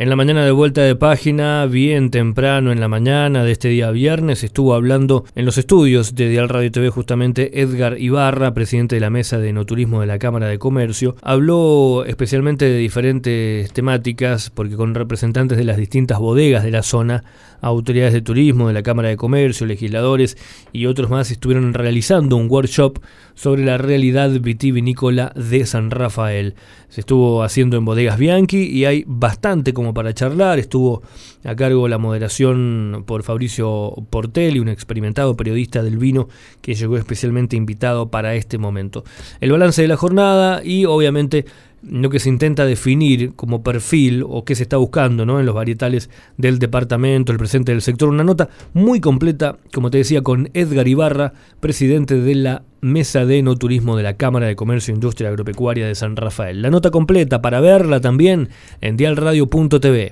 En la mañana de vuelta de página, bien temprano en la mañana de este día viernes, estuvo hablando en los estudios de Dial Radio TV justamente Edgar Ibarra, presidente de la mesa de enoturismo de la Cámara de Comercio. Habló especialmente de diferentes temáticas, porque con representantes de las distintas bodegas de la zona, autoridades de turismo de la Cámara de Comercio, legisladores y otros más estuvieron realizando un workshop sobre la realidad vitivinícola de San Rafael. Se estuvo haciendo en bodegas Bianchi y hay bastante como para charlar. Estuvo a cargo la moderación por Fabricio Portelli, un experimentado periodista del vino que llegó especialmente invitado para este momento. El balance de la jornada y obviamente lo que se intenta definir como perfil o qué se está buscando ¿no? en los varietales del departamento, el presente del sector. Una nota muy completa, como te decía, con Edgar Ibarra, presidente de la Mesa de No Turismo de la Cámara de Comercio e Industria Agropecuaria de San Rafael. La nota completa para verla también en dialradio.tv.